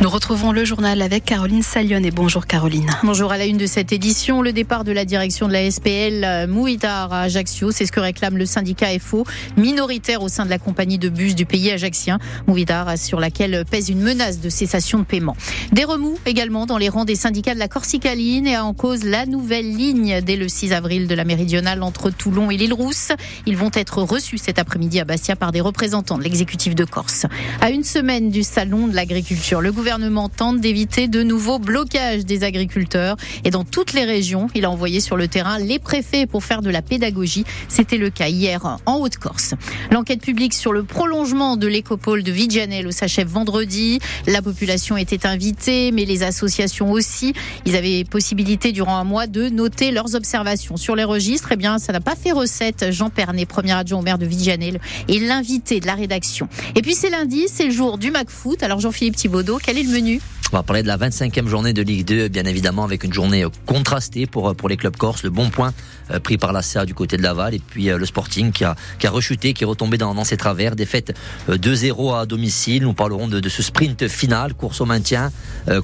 Nous retrouvons le journal avec Caroline Salion et bonjour Caroline. Bonjour à la une de cette édition, le départ de la direction de la SPL Mouidar à Ajaccio, c'est ce que réclame le syndicat FO, minoritaire au sein de la compagnie de bus du pays ajaccien. Mouidar sur laquelle pèse une menace de cessation de paiement. Des remous également dans les rangs des syndicats de la Corsicaline et en cause la nouvelle ligne dès le 6 avril de la méridionale entre Toulon et l'île Rousse. Ils vont être reçus cet après-midi à Bastia par des représentants de l'exécutif de Corse. À une semaine du salon de l'agriculture, gouvernement tente d'éviter de nouveaux blocages des agriculteurs. Et dans toutes les régions, il a envoyé sur le terrain les préfets pour faire de la pédagogie. C'était le cas hier en Haute-Corse. L'enquête publique sur le prolongement de l'écopole de Vigianello s'achève vendredi. La population était invitée, mais les associations aussi. Ils avaient possibilité durant un mois de noter leurs observations sur les registres. Eh bien, ça n'a pas fait recette. Jean Pernet, premier adjoint au maire de Vigianello, et l'invité de la rédaction. Et puis c'est lundi, c'est le jour du MacFoot. Alors Jean-Philippe Thibaudot, quel est le menu? On va parler de la 25e journée de Ligue 2, bien évidemment, avec une journée contrastée pour, pour les clubs corses. Le bon point euh, pris par la du côté de Laval et puis euh, le Sporting qui a, qui a rechuté, qui est retombé dans, ses travers. Défaite 2-0 euh, à domicile. Nous parlerons de, de, ce sprint final, course au maintien,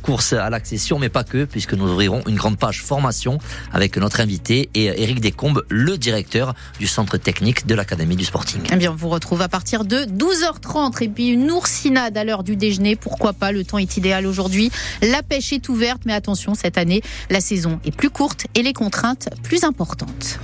course à l'accession, mais pas que, puisque nous ouvrirons une grande page formation avec notre invité et Eric Descombes, le directeur du centre technique de l'Académie du Sporting. Eh bien, on vous retrouve à partir de 12h30 et puis une oursinade à l'heure du déjeuner. Pourquoi pas? Le temps est idéal aujourd'hui. La pêche est ouverte, mais attention, cette année, la saison est plus courte et les contraintes plus importantes.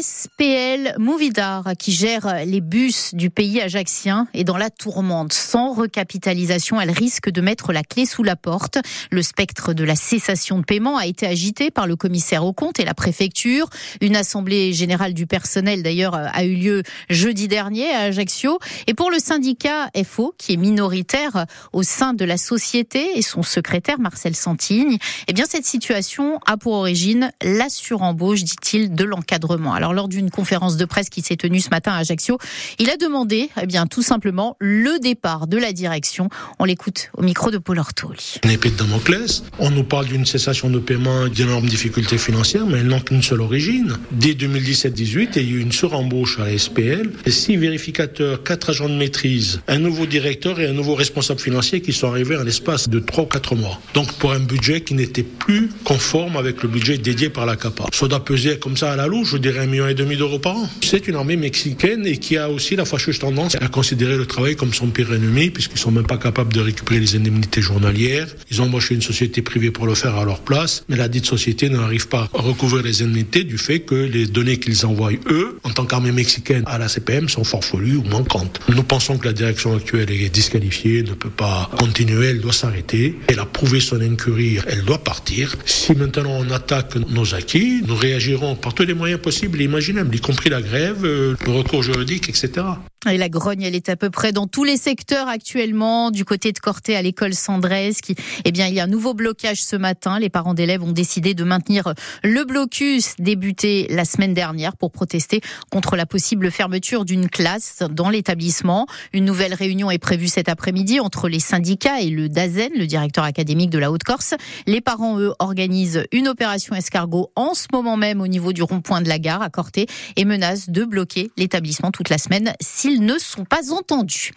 SPL Movidar, qui gère les bus du pays ajaxien, est dans la tourmente. Sans recapitalisation, elle risque de mettre la clé sous la porte. Le spectre de la cessation de paiement a été agité par le commissaire au compte et la préfecture. Une assemblée générale du personnel, d'ailleurs, a eu lieu jeudi dernier à Ajaccio. Et pour le syndicat FO, qui est minoritaire au sein de la société, et son secrétaire, Marcel Santigne, eh bien, cette situation a pour origine la surembauche, dit-il, de l'encadrement. Alors lors d'une conférence de presse qui s'est tenue ce matin à Ajaccio, il a demandé, eh bien tout simplement, le départ de la direction. On l'écoute au micro de Paul Ortoli. Une épée de Damoclès. On nous parle d'une cessation de paiement, d'énormes difficultés financières, mais elles n'ont qu'une seule origine. Dès 2017-18, il y a eu une surembauche à la SPL. Six vérificateurs, quatre agents de maîtrise, un nouveau directeur et un nouveau responsable financier qui sont arrivés en l'espace de trois ou quatre mois. Donc pour un budget qui n'était plus conforme avec le budget dédié par la CAPA. Ça doit peser comme ça à la louche, je dirais et demi d'euros par an. C'est une armée mexicaine et qui a aussi la fâcheuse tendance à considérer le travail comme son pire ennemi puisqu'ils sont même pas capables de récupérer les indemnités journalières. Ils ont embauché une société privée pour le faire à leur place, mais la dite société n'arrive pas à recouvrir les indemnités du fait que les données qu'ils envoient eux, en tant qu'armée mexicaine à la CPM, sont farfelues ou manquantes. Nous pensons que la direction actuelle est disqualifiée, ne peut pas continuer, elle doit s'arrêter. Elle a prouvé son incurie, elle doit partir. Si maintenant on attaque nos acquis, nous réagirons par tous les moyens possibles y compris la grève, euh, le recours juridique, etc. Et la grogne, elle est à peu près dans tous les secteurs actuellement. Du côté de Corté à l'école Sandrez, qui, eh bien, il y a un nouveau blocage ce matin. Les parents d'élèves ont décidé de maintenir le blocus débuté la semaine dernière pour protester contre la possible fermeture d'une classe dans l'établissement. Une nouvelle réunion est prévue cet après-midi entre les syndicats et le DAZEN, le directeur académique de la Haute-Corse. Les parents, eux, organisent une opération escargot en ce moment même au niveau du rond-point de la gare à Corté et menacent de bloquer l'établissement toute la semaine ne sont pas entendus.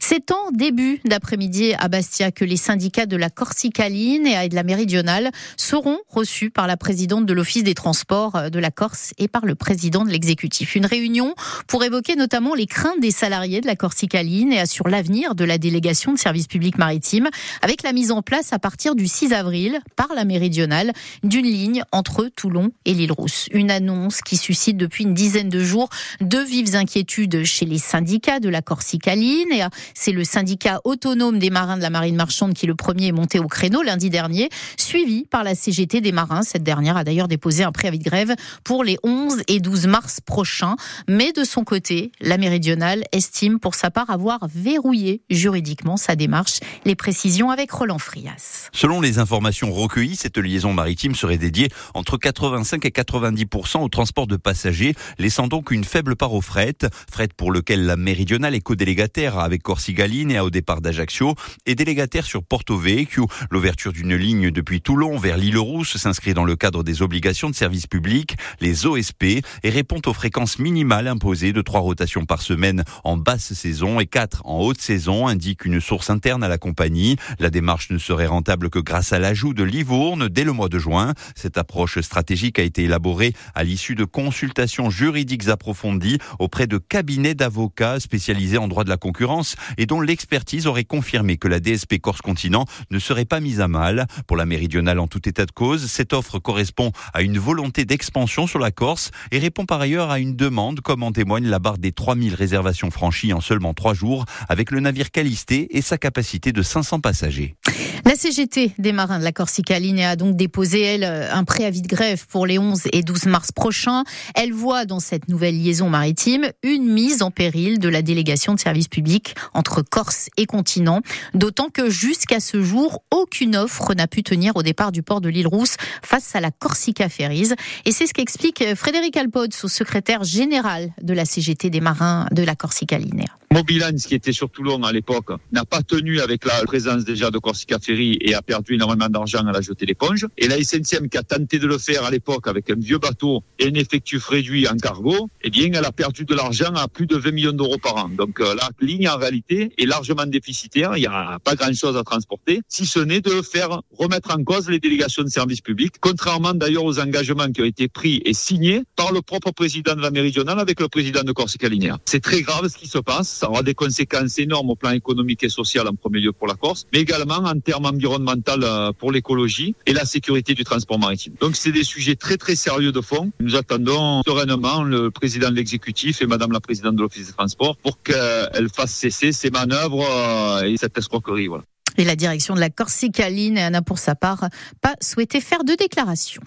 C'est en début d'après-midi à Bastia que les syndicats de la Corsicaline et de la Méridionale seront reçus par la présidente de l'Office des transports de la Corse et par le président de l'exécutif. Une réunion pour évoquer notamment les craintes des salariés de la Corsicaline et assure l'avenir de la délégation de services publics maritimes avec la mise en place à partir du 6 avril par la Méridionale d'une ligne entre Toulon et l'île Rousse. Une annonce qui suscite depuis une dizaine de jours de vives inquiétudes chez les syndicat de la Corsicaline. Et euh, c'est le syndicat autonome des marins de la marine marchande qui le premier est monté au créneau lundi dernier, suivi par la CGT des marins. Cette dernière a d'ailleurs déposé un préavis de grève pour les 11 et 12 mars prochains. Mais de son côté, la méridionale estime pour sa part avoir verrouillé juridiquement sa démarche. Les précisions avec Roland Frias. Selon les informations recueillies, cette liaison maritime serait dédiée entre 85 et 90 au transport de passagers, laissant donc une faible part au fret, fret pour lequel La méridionale est co-délégataire avec Corsigaline et au départ d'Ajaccio et délégataire sur Porto Vecchio. L'ouverture d'une ligne depuis Toulon vers l'île Rousse s'inscrit dans le cadre des obligations de service public, les OSP, et répond aux fréquences minimales imposées de trois rotations par semaine en basse saison et quatre en haute saison, indique une source interne à la compagnie. La démarche ne serait rentable que grâce à l'ajout de Livourne dès le mois de juin. Cette approche stratégique a été élaborée à l'issue de consultations juridiques approfondies auprès de cabinets d'avocats spécialisés en droit de la concurrence et dont l'expertise aurait confirmé que la DSP Corse Continent ne serait pas mise à mal. Pour la méridionale en tout état de cause, cette offre correspond à une volonté d'expansion sur la Corse et répond par ailleurs à une demande, comme en témoigne la barre des 3000 réservations franchies en seulement trois jours avec le navire Calisté et sa capacité de 500 passagers. La CGT des marins de la Corsica Ligne a donc déposé, elle, un préavis de grève pour les 11 et 12 mars prochains. Elle voit dans cette nouvelle liaison maritime une mise en péril de la délégation de service public entre Corse et continent, d'autant que jusqu'à ce jour, aucune offre n'a pu tenir au départ du port de l'île Rousse face à la Corsica Ferries. Et c'est ce qu'explique Frédéric Alpod, sous secrétaire général de la CGT des marins de la Corsica Ligne. Mobilance, qui était sur Toulon à l'époque, n'a pas tenu avec la présence déjà de Corsica Ferry et a perdu énormément d'argent à la jeter l'éponge. Et la SNCM, qui a tenté de le faire à l'époque avec un vieux bateau et un effectif réduit en cargo, eh bien, elle a perdu de l'argent à plus de 20 millions d'euros par an. Donc, euh, la ligne, en réalité, est largement déficitaire. Il n'y a pas grand-chose à transporter, si ce n'est de faire remettre en cause les délégations de services publics, contrairement d'ailleurs aux engagements qui ont été pris et signés par le propre président de la Méridionale avec le président de Corsica Linéaire. C'est très grave ce qui se passe ça aura des conséquences énormes au plan économique et social en premier lieu pour la Corse, mais également en termes environnementaux euh, pour l'écologie et la sécurité du transport maritime. Donc c'est des sujets très très sérieux de fond. Nous attendons sereinement le président de l'exécutif et Madame la présidente de l'Office des transports pour qu'elle fasse cesser ces manœuvres euh, et cette escroquerie. Et la direction de la Corsica Line n'a pour sa part pas souhaité faire de déclaration.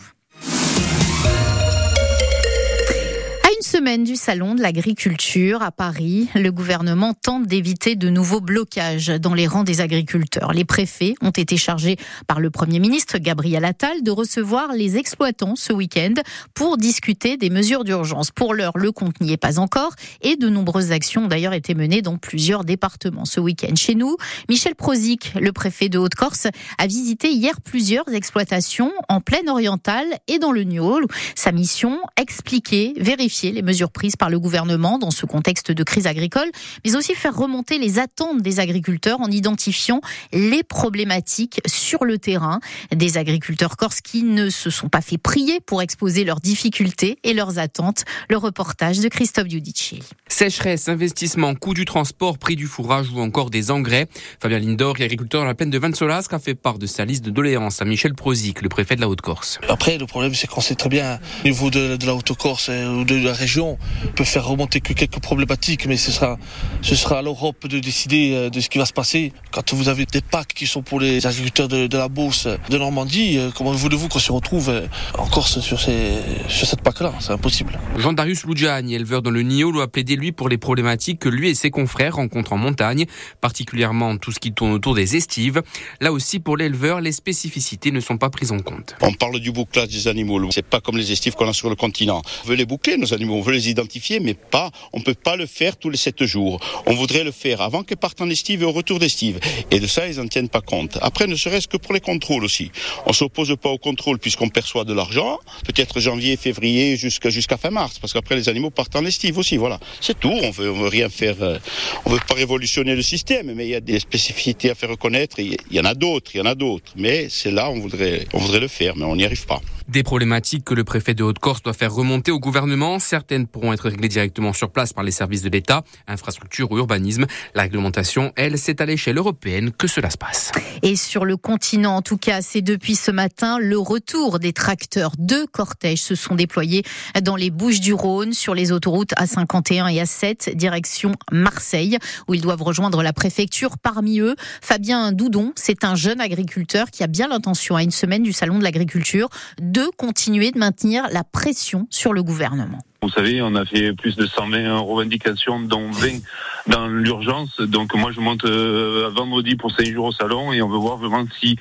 Semaine du salon de l'agriculture à Paris, le gouvernement tente d'éviter de nouveaux blocages dans les rangs des agriculteurs. Les préfets ont été chargés par le Premier ministre Gabriel Attal de recevoir les exploitants ce week-end pour discuter des mesures d'urgence. Pour l'heure, le compte n'y est pas encore et de nombreuses actions ont d'ailleurs été menées dans plusieurs départements ce week-end. Chez nous, Michel Prozic, le préfet de Haute-Corse, a visité hier plusieurs exploitations en plaine orientale et dans le Niol. Sa mission, expliquer, vérifier les mesures prises par le gouvernement dans ce contexte de crise agricole, mais aussi faire remonter les attentes des agriculteurs en identifiant les problématiques sur le terrain. Des agriculteurs corses qui ne se sont pas fait prier pour exposer leurs difficultés et leurs attentes. Le reportage de Christophe Giudici. Sécheresse, investissement, coût du transport, prix du fourrage ou encore des engrais. Fabien Lindor, agriculteur dans la plaine de Vansolasque, a fait part de sa liste de doléances à Michel Prozic, le préfet de la Haute-Corse. Après, le problème, c'est qu'on sait très bien, au niveau de, de la Haute-Corse ou de la région, on peut faire remonter que quelques problématiques, mais ce sera, ce sera à l'Europe de décider euh, de ce qui va se passer. Quand vous avez des packs qui sont pour les agriculteurs de, la Beauce, de Normandie, euh, comment voulez-vous qu'on se retrouve euh, en Corse sur, ces, sur cette PAC-là C'est impossible. Jean-Darius Loudjani, éleveur dans le Niol, a plaidé lui pour les problématiques que lui et ses confrères rencontrent en montagne, particulièrement tout ce qui tourne autour des estives. Là aussi, pour l'éleveur, les spécificités ne sont pas prises en compte. On parle du bouclage des animaux. C'est pas comme les estives qu'on a sur le continent. On veut les boucler, nos animaux veut les identifier, mais pas, on peut pas le faire tous les sept jours. On voudrait le faire avant qu'ils partent en estive et au retour d'estive. Et de ça, ils n'en tiennent pas compte. Après, ne serait-ce que pour les contrôles aussi. On s'oppose pas au contrôle puisqu'on perçoit de l'argent, peut-être janvier, février, jusqu'à fin mars, parce qu'après les animaux partent en estive aussi. Voilà, c'est tout. On veut, on veut rien faire. Euh, on veut pas révolutionner le système, mais il y a des spécificités à faire reconnaître. Il y en a d'autres, il y en a d'autres. Mais c'est là, on on voudrait le faire, mais on n'y arrive pas. Des problématiques que le préfet de Haute-Corse doit faire remonter au gouvernement. Certaines pourront être réglées directement sur place par les services de l'État, infrastructure ou urbanisme. La réglementation, elle, c'est à l'échelle européenne que cela se passe. Et sur le continent, en tout cas, c'est depuis ce matin le retour des tracteurs. Deux cortèges se sont déployés dans les Bouches du Rhône, sur les autoroutes A51 et A7, direction Marseille, où ils doivent rejoindre la préfecture. Parmi eux, Fabien Doudon, c'est un jeune agriculteur qui a bien l'intention, à une semaine du Salon de l'agriculture, de continuer de maintenir la pression sur le gouvernement. Vous savez, on a fait plus de 120 revendications, dont 20 dans l'urgence. Donc moi, je monte euh, vendredi pour 5 jours au salon et on veut voir vraiment si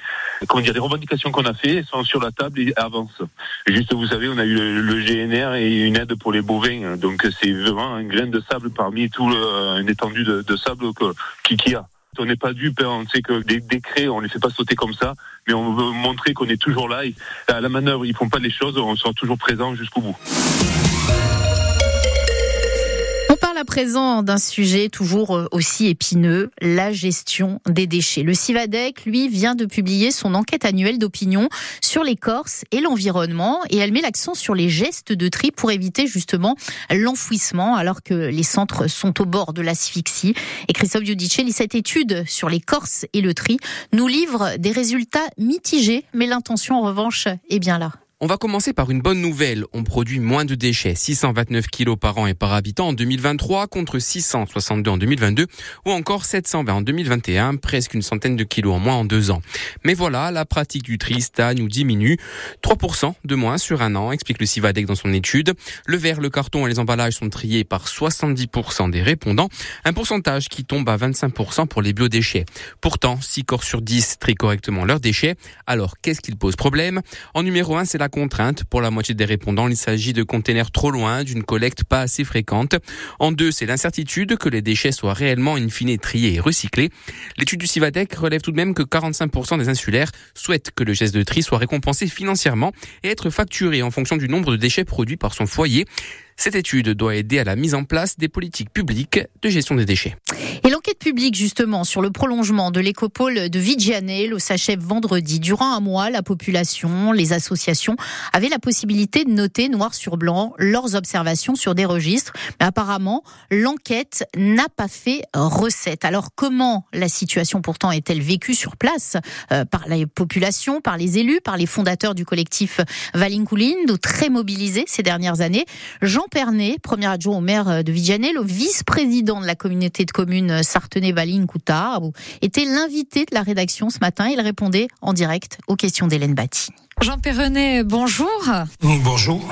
comment dire, les revendications qu'on a fait sont sur la table et avancent. Juste, vous savez, on a eu le, GNR et une aide pour les bovins. Donc c'est vraiment un grain de sable parmi tout le, une étendue de, sable qu'il qui y a. On n'est pas dupe, hein. on sait que des décrets, on les fait pas sauter comme ça, mais on veut montrer qu'on est toujours là. À la manœuvre, ils font pas les choses, on sera toujours présent jusqu'au bout à présent d'un sujet toujours euh, aussi épineux, la gestion des déchets. Le Civadec, lui, vient de publier son enquête annuelle d'opinion sur les Corses et l'environnement et elle met l'accent sur les gestes de tri pour éviter justement l'enfouissement alors que les centres sont au bord de l'asphyxie. Et Christophe Giudicelli, cette étude sur les Corses et le tri nous livre des résultats mitigés, mais l'intention en revanche est bien là. On va commencer par une bonne nouvelle. On produit moins de déchets, 629 kilos par an et par habitant en 2023 contre 662 en 2022 ou encore 720 en 2021, presque une centaine de kilos en moins en deux ans. Mais voilà, la pratique du tri stagne ou diminue. 3% de moins sur un an, explique le Civadec dans son étude. Le verre, le carton et les emballages sont triés par 70% des répondants, un pourcentage qui tombe à 25% pour les biodéchets. Pourtant, 6 corps sur 10 trient correctement leurs déchets. Alors, qu'est-ce qui pose problème? En numéro 1, c'est la contrainte. Pour la moitié des répondants, il s'agit de containers trop loin, d'une collecte pas assez fréquente. En deux, c'est l'incertitude que les déchets soient réellement in fine triés et recyclés. L'étude du Civadec relève tout de même que 45% des insulaires souhaitent que le geste de tri soit récompensé financièrement et être facturé en fonction du nombre de déchets produits par son foyer. Cette étude doit aider à la mise en place des politiques publiques de gestion des déchets. Et l'enquête publique, justement, sur le prolongement de l'écopole de Vigianello s'achève vendredi. Durant un mois, la population, les associations avaient la possibilité de noter noir sur blanc leurs observations sur des registres. Mais apparemment, l'enquête n'a pas fait recette. Alors, comment la situation pourtant est-elle vécue sur place euh, par la population, par les élus, par les fondateurs du collectif Valinkulindo, très mobilisés ces dernières années? Pernet, premier adjoint au maire de Vigianello, vice-président de la communauté de communes Sartenay-Valine-Coutard, était l'invité de la rédaction ce matin. Il répondait en direct aux questions d'Hélène Batti. Jean Perrenet, bonjour. Bonjour.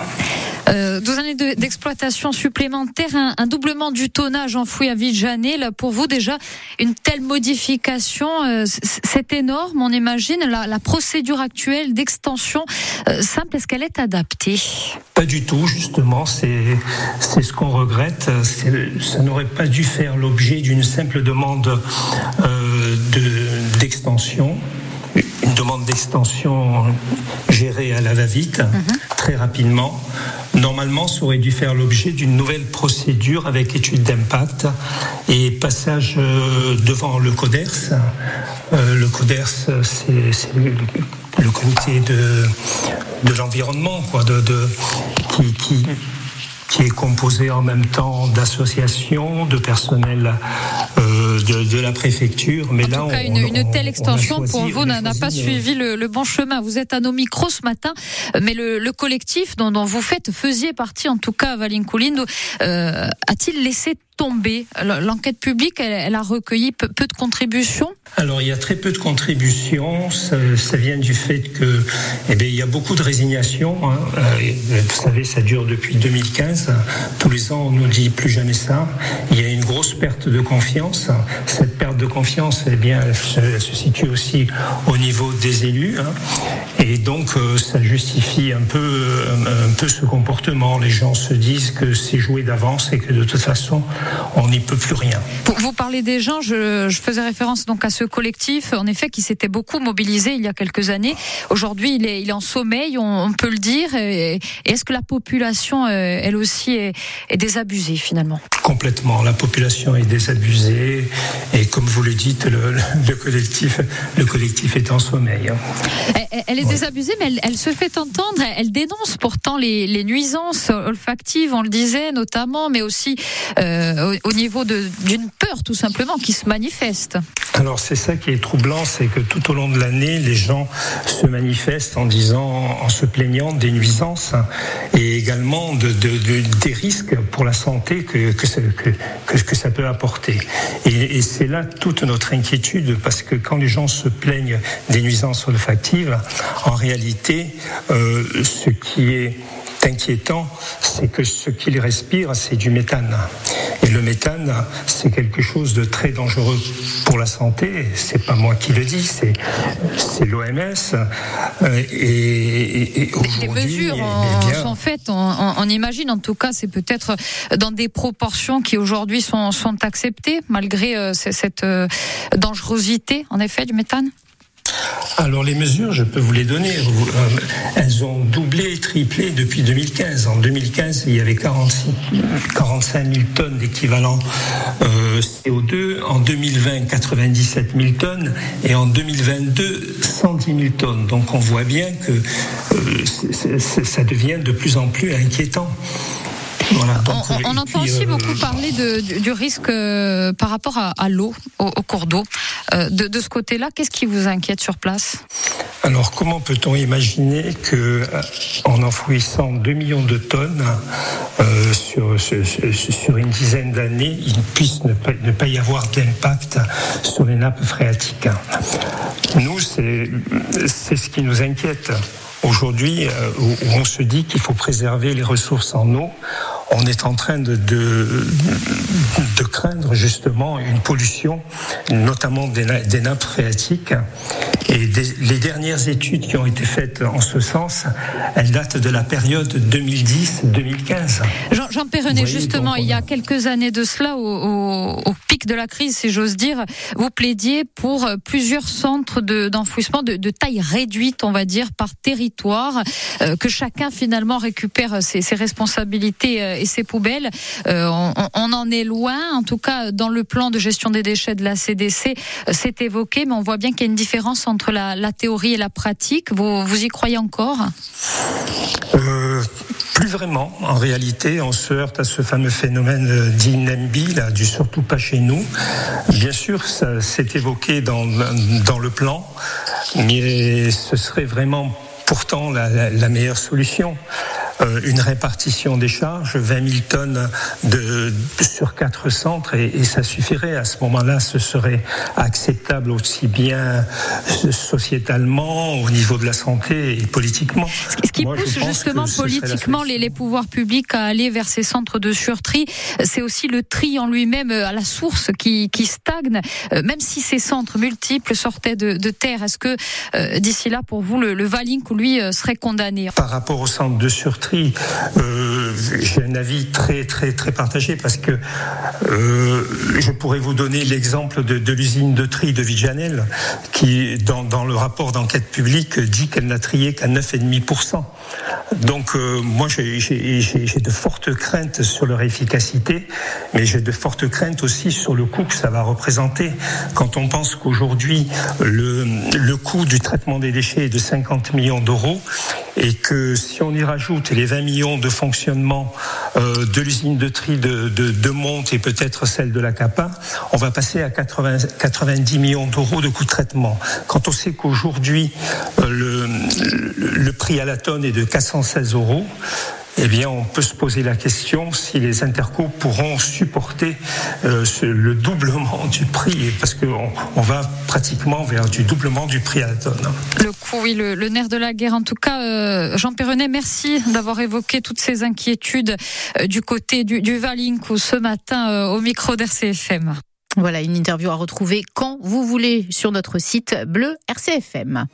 Euh, deux années d'exploitation supplémentaire, un, doublement du tonnage enfoui à Vigiané. Là, pour vous, déjà, une telle modification, euh, c'est énorme, on imagine. La, procédure actuelle d'extension euh, simple, est-ce qu'elle est adaptée? Pas du tout, justement. C'est ce qu'on regrette. Ça n'aurait pas dû faire l'objet d'une simple demande d'extension une demande d'extension gérée à la va-vite, mhm. très rapidement. Normalement, ça aurait dû faire l'objet d'une nouvelle procédure avec étude d'impact et passage euh, devant le CODERS. Euh, le CODERS, c'est le, comité de, de l'environnement, quoi, de, de, qui, qui qui est composé en même temps d'associations, de personnel euh, de, la préfecture. Mais en là, tout cas, une, telle extension pour vous n'a pas suivi le, bon chemin. Vous êtes à nos micros ce matin, mais le, collectif dont, vous faites faisiez partie, en tout cas, Valinculindo, euh, a-t-il laissé tomber L'enquête publique, elle, a recueilli peu, de contributions Alors, il y a très peu de contributions. Ça, vient du fait que, eh bien, il y a beaucoup de résignation. Hein. Euh, vous savez, ça dure depuis 2015. Tous les ans, on nous dit plus jamais ça. Il y a une grosse perte de confiance. Cette perte de confiance, eh bien, elle se, situe aussi au niveau des élus. Hein. Et donc, euh, ça justifie un peu, un peu ce comportement. Les gens se disent que c'est joué d'avance et que de toute façon, on n'y peut plus rien. Vous parlez des gens, je, faisais référence donc à ce collectif, en effet, qui s'était beaucoup mobilisé il y a quelques années. Aujourd'hui, il est, il est en sommeil, on, peut le dire. Est-ce que la population, euh, elle aussi, est, désabusée finalement? Complètement. La population est désabusée et, comme vous le dites, le, collectif, le collectif est en sommeil. Elle, est désabusée, mais elle, se fait entendre. Elle dénonce pourtant les, nuisances olfactives, on le disait notamment, mais aussi euh, euh, au, niveau d'une peur tout simplement qui se manifeste. Alors c'est ça qui est troublant, c'est que tout au long de l'année, les gens se manifestent en disant, en se plaignant des nuisances et également de, des risques pour la santé que, que, que, ça peut apporter. Et, et c'est là toute notre inquiétude parce que quand les gens se plaignent des nuisances olfactives, en réalité, euh, ce qui est inquiétant, c'est que ce qu'ils respirent, c'est du méthane. Et le méthane, c'est quelque chose de très dangereux pour la santé. C'est pas moi qui le dis, c'est c'est l'OMS. Euh, et, et, les mesures eh sont faites. On, on, imagine, en tout cas, c'est peut-être dans des proportions qui aujourd'hui sont, sont acceptées malgré euh, cette euh, dangerosité, en effet, du méthane? Alors les mesures, je peux vous les donner. Euh, elles ont doublé, triplé depuis 2015. En 2015, il y avait 46, 45 000 tonnes d'équivalent euh, CO2. En 2020, 97 000 tonnes. Et en 2022, 110 000 tonnes. Donc on voit bien que euh, ça devient de plus en plus inquiétant on, entend aussi euh, beaucoup parler du, risque euh, par rapport à, l'eau, au, cours d'eau. Euh, de, ce côté-là, qu'est-ce qui vous inquiète sur place? Alors, comment peut-on imaginer que, en enfouissant 2 millions de tonnes sur, sur, une dizaine d'années, il puisse ne pas, ne pas y avoir d'impact sur les nappes phréatiques? Nous, c'est ce qui nous inquiète. Aujourd'hui, où on se dit qu'il faut préserver les ressources en eau on est en train de, de, craindre justement une pollution, notamment des, des nappes phréatiques. Et les dernières études qui ont été faites en ce sens, elles datent de la période 2010-2015. Jean, Jean Perrenet, justement, il y a quelques années de cela, au, pic de la crise, si j'ose dire, vous plaidiez pour plusieurs centres d'enfouissement de, taille réduite, on va dire, par territoire, euh, que chacun finalement récupère ses, ses responsabilités euh, et ses poubelles. Euh, on, en est loin, en tout cas dans le plan de gestion des déchets de la CDC, euh, c'est évoqué, mais on voit bien qu'il y a une différence entre la, théorie et la pratique. Vous, vous y croyez encore? Euh, plus vraiment. En réalité, on se heurte à ce fameux phénomène dit NEMBI, là, du surtout pas chez nous. Bien sûr, ça s'est évoqué dans, dans le plan, mais ce serait vraiment pourtant la meilleure solution. Euh, une répartition des charges, 20 000 tonnes de, sur quatre centres, et, ça suffirait. À ce moment-là, ce serait acceptable aussi bien sociétalement, au niveau de la santé et politiquement. Ce qui pousse justement politiquement les, les, pouvoirs publics à aller vers ces centres de surtri, c'est aussi le tri en lui-même euh, à la source qui, qui stagne, euh, même si ces centres multiples sortaient de, de terre. Est-ce que d'ici là, pour vous, le, le Valink, lui, serait condamné? Par rapport au centre de surtri, euh, j'ai un avis très très très partagé parce que euh, je pourrais vous donner l'exemple de, l'usine de tri de Vijanel qui, dans, dans le rapport d'enquête publique, dit qu'elle n'a trié qu'à 9,5%. Donc euh, moi j'ai de fortes craintes sur leur efficacité, mais j'ai de fortes craintes aussi sur le coût que ça va représenter. Quand on pense qu'aujourd'hui le, le coût du traitement des déchets est de 50 millions d'euros et que si on y rajoute les 20 millions de fonctionnement euh, de l'usine de tri de, de, Monte et peut-être celle de la CAPA, on va passer à 80, 90 millions d'euros de coût de traitement. Quand on sait qu'aujourd'hui euh, le prix à la tonne est de 416 euros, eh bien, on peut se poser la question si les intercos pourront supporter euh, le doublement du prix, parce qu'on on va pratiquement vers du doublement du prix à la tonne. Le coût, oui, le, nerf de la guerre. En tout cas, euh, Jean Perronnet, merci d'avoir évoqué toutes ces inquiétudes euh, du côté du, du Valinco ce matin au micro d'RCFM. Voilà, une interview à retrouver quand vous voulez sur notre site bleu RCFM.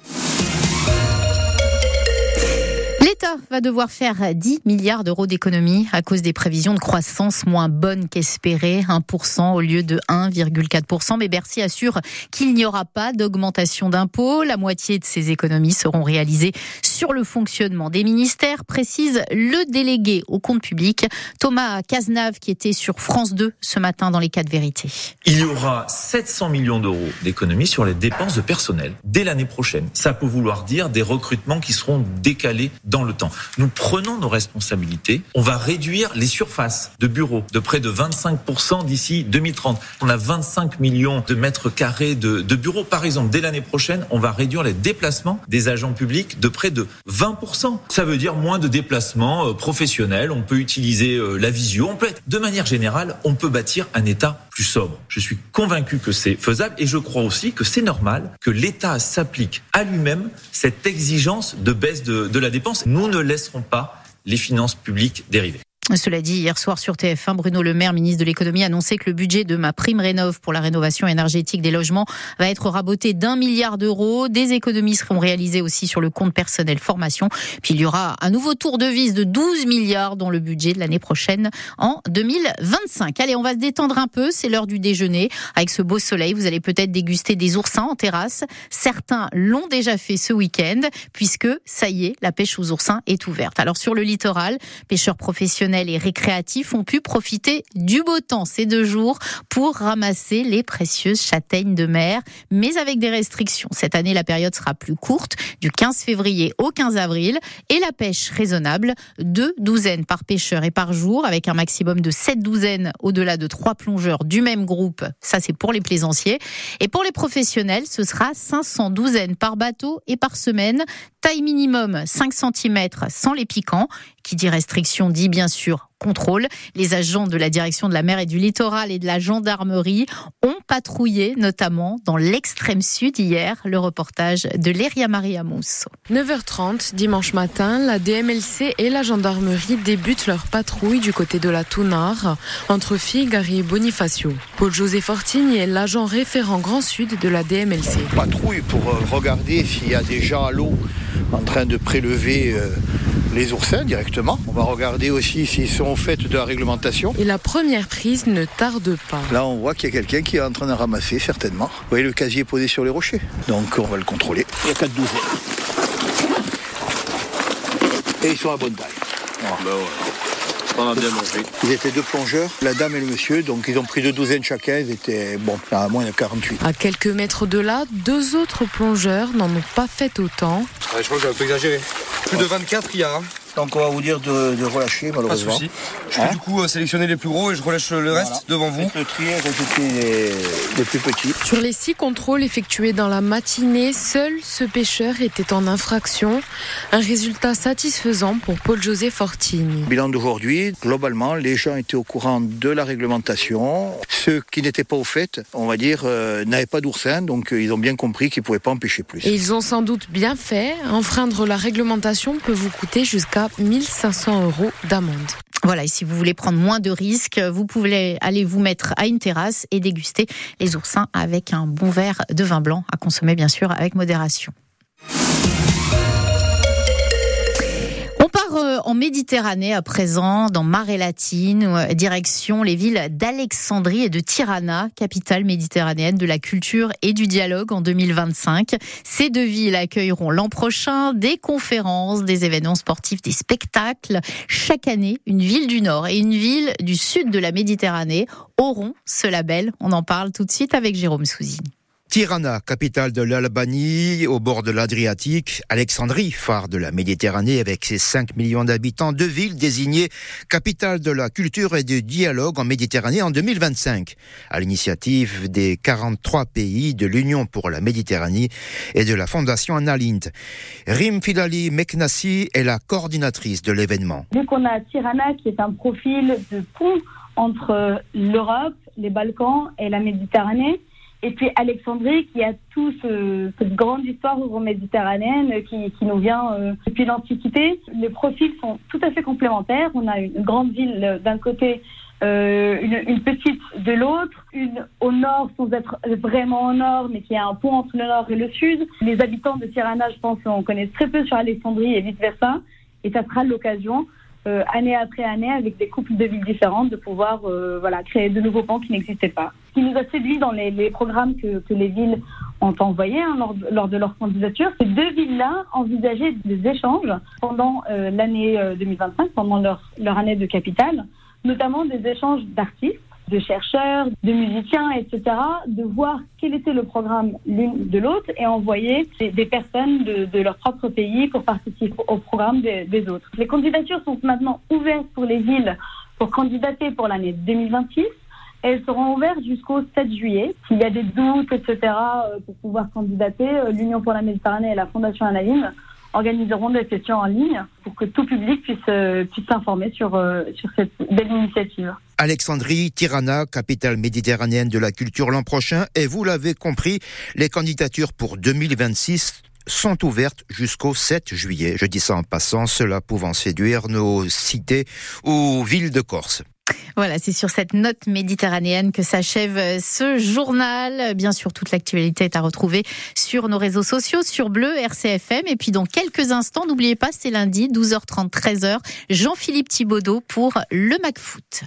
L'État va devoir faire 10 milliards d'euros d'économies à cause des prévisions de croissance moins bonnes qu'espérées, 1% au lieu de 1,4%. Mais Bercy assure qu'il n'y aura pas d'augmentation d'impôts. La moitié de ces économies seront réalisées sur le fonctionnement des ministères, précise le délégué au compte public, Thomas Cazenave, qui était sur France 2 ce matin dans les cas de vérité. Il y aura 700 millions d'euros d'économies sur les dépenses de personnel dès l'année prochaine. Ça peut vouloir dire des recrutements qui seront décalés dans le temps. Nous prenons nos responsabilités. On va réduire les surfaces de bureaux de près de 25% d'ici 2030. On a 25 millions de mètres carrés de, de bureaux. Par exemple, dès l'année prochaine, on va réduire les déplacements des agents publics de près de 20%. Ça veut dire moins de déplacements euh, professionnels. On peut utiliser euh, la visio. On peut de manière générale, on peut bâtir un État plus sobre. Je suis convaincu que c'est faisable et je crois aussi que c'est normal que l'État s'applique à lui-même cette exigence de baisse de, de la dépense. Nous ne laisserons pas les finances publiques dérivées. Cela dit, hier soir sur TF1, Bruno Le Maire, ministre de l'économie, annonçait que le budget de ma prime rénov pour la rénovation énergétique des logements va être raboté d'un milliard d'euros. Des économies seront réalisées aussi sur le compte personnel formation. Puis il y aura un nouveau tour de vis de 12 milliards dans le budget de l'année prochaine en 2025. Allez, on va se détendre un peu. C'est l'heure du déjeuner. Avec ce beau soleil, vous allez peut-être déguster des oursins en terrasse. Certains l'ont déjà fait ce week-end puisque ça y est, la pêche aux oursins est ouverte. Alors sur le littoral, pêcheurs professionnels et récréatifs ont pu profiter du beau temps ces deux jours pour ramasser les précieuses châtaignes de mer, mais avec des restrictions. Cette année, la période sera plus courte, du 15 février au 15 avril, et la pêche raisonnable, deux douzaines par pêcheur et par jour, avec un maximum de sept douzaines au-delà de trois plongeurs du même groupe. Ça, c'est pour les plaisanciers. Et pour les professionnels, ce sera 500 douzaines par bateau et par semaine. Taille minimum 5 cm sans les piquants. Qui dit restriction dit bien sûr contrôle. Les agents de la direction de la mer et du littoral et de la gendarmerie ont patrouillé notamment dans l'extrême sud hier. Le reportage de Léria Maria Mousso. 9h30 dimanche matin, la DMLC et la gendarmerie débutent leur patrouille du côté de la Tounard entre Figari et Bonifacio. Paul-José Fortigne est l'agent référent Grand Sud de la DMLC. Patrouille pour euh, regarder s'il y a des gens à l'eau en train de prélever euh, les oursins directement. On va regarder aussi s'ils sont faits de la réglementation. Et la première prise ne tarde pas. Là, on voit qu'il y a quelqu'un qui est en train de ramasser, certainement. Vous voyez le casier posé sur les rochers. Donc, on va le contrôler. Il y a 4 douzaines. Et ils sont à bonne taille. Bah on a bien mangé. Ils étaient deux plongeurs, la dame et le monsieur, donc ils ont pris deux douzaines chacun, ils étaient bon, à moins de 48. À quelques mètres de là, deux autres plongeurs n'en ont pas fait autant. je crois que j'ai un peu exagéré. Plus de 24 il y a. Hein. Donc on va vous dire de, de relâcher malheureusement. Pas de souci. Je peux du coup euh, sélectionner les plus gros et je relâche le reste devant vous. Le trier, les, les plus petits. Sur les six contrôles effectués dans la matinée, seul ce pêcheur était en infraction. Un résultat satisfaisant pour Paul-José Fortini. Bilan d'aujourd'hui, globalement, les gens étaient au courant de la réglementation. Ceux qui n'étaient pas au fait, on va dire, euh, n'avaient pas d'oursin, donc euh, ils ont bien compris qu'ils ne pouvaient pas en pêcher plus. Et ils ont sans doute bien fait. Enfreindre la réglementation peut vous coûter jusqu'à 1500 euros d'amende. Voilà, et si vous voulez prendre moins de risques, vous pouvez aller vous mettre à une terrasse et déguster les oursins avec un bon verre de vin blanc à consommer bien sûr avec modération. Euh, en Méditerranée à présent, dans Marée Latine, euh, direction les villes d'Alexandrie et de Tirana, capitale méditerranéenne de la culture et du dialogue en 2025. Ces deux villes accueilleront l'an prochain des conférences, des événements sportifs, des spectacles. Chaque année, une ville du Nord et une ville du Sud de la Méditerranée auront ce label. On en parle tout de suite avec Jérôme Souzini. Tirana, capitale de l'Albanie, au bord de l'Adriatique, Alexandrie, phare de la Méditerranée avec ses 5 millions d'habitants, deux villes désignées capitale de la culture et du dialogue en Méditerranée en 2025, à l'initiative des 43 pays de l'Union pour la Méditerranée et de la Fondation Annalint. Rim Filali Meknassi est la coordinatrice de l'événement. Vu qu'on a Tirana qui est un profil de pont entre l'Europe, les Balkans et la Méditerranée, et puis Alexandrie, qui a toute cette grande histoire euro-méditerranéenne qui, qui, nous vient euh, depuis l'Antiquité. Les profils sont tout à fait complémentaires. On a une grande ville d'un côté, euh, une, une, petite de l'autre, une au nord sans être vraiment au nord, mais qui a un pont entre le nord et le sud. Les habitants de Tirana, je pense, on connaît très peu sur Alexandrie et vice-versa. Et ça sera l'occasion euh, année après année avec des couples de villes différentes, de pouvoir euh, voilà, créer de nouveaux ponts qui n'existaient pas. Ce qui nous a séduit dans les, programmes que, les villes ont envoyés hein, lors, de leur candidature, ces deux villes-là envisageaient des échanges pendant euh, l'année 2025, pendant leur année de capitale, notamment des échanges d'artistes de chercheurs, de musiciens, etc., de voir quel était le programme l'une de l'autre et envoyer des, personnes de, leur propre pays pour participer au programme des, autres. Les candidatures sont maintenant ouvertes pour les villes pour candidater pour l'année 2026. Elles seront ouvertes jusqu'au 7 juillet. S'il y a des doutes, etc., euh, pour pouvoir candidater, euh, l'Union pour la Méditerranée et la Fondation Anaïm organiseront des sessions en ligne pour que tout public puisse euh, puisse s'informer sur sur cette belle initiative. Alexandrie, Tirana, capitale méditerranéenne de la culture l'an prochain, et vous l'avez compris, les candidatures pour 2026 sont ouvertes jusqu'au 7 juillet. Je dis ça en passant, cela pouvant séduire nos cités ou villes de Corse. Voilà, c'est sur cette note méditerranéenne que s'achève ce journal. Bien sûr, toute l'actualité est à retrouver sur nos réseaux sociaux, sur Bleu, RCFM. Et puis dans quelques instants, n'oubliez pas, c'est lundi, 12h30, 13h, Jean-Philippe Thibaudot pour le MacFoot.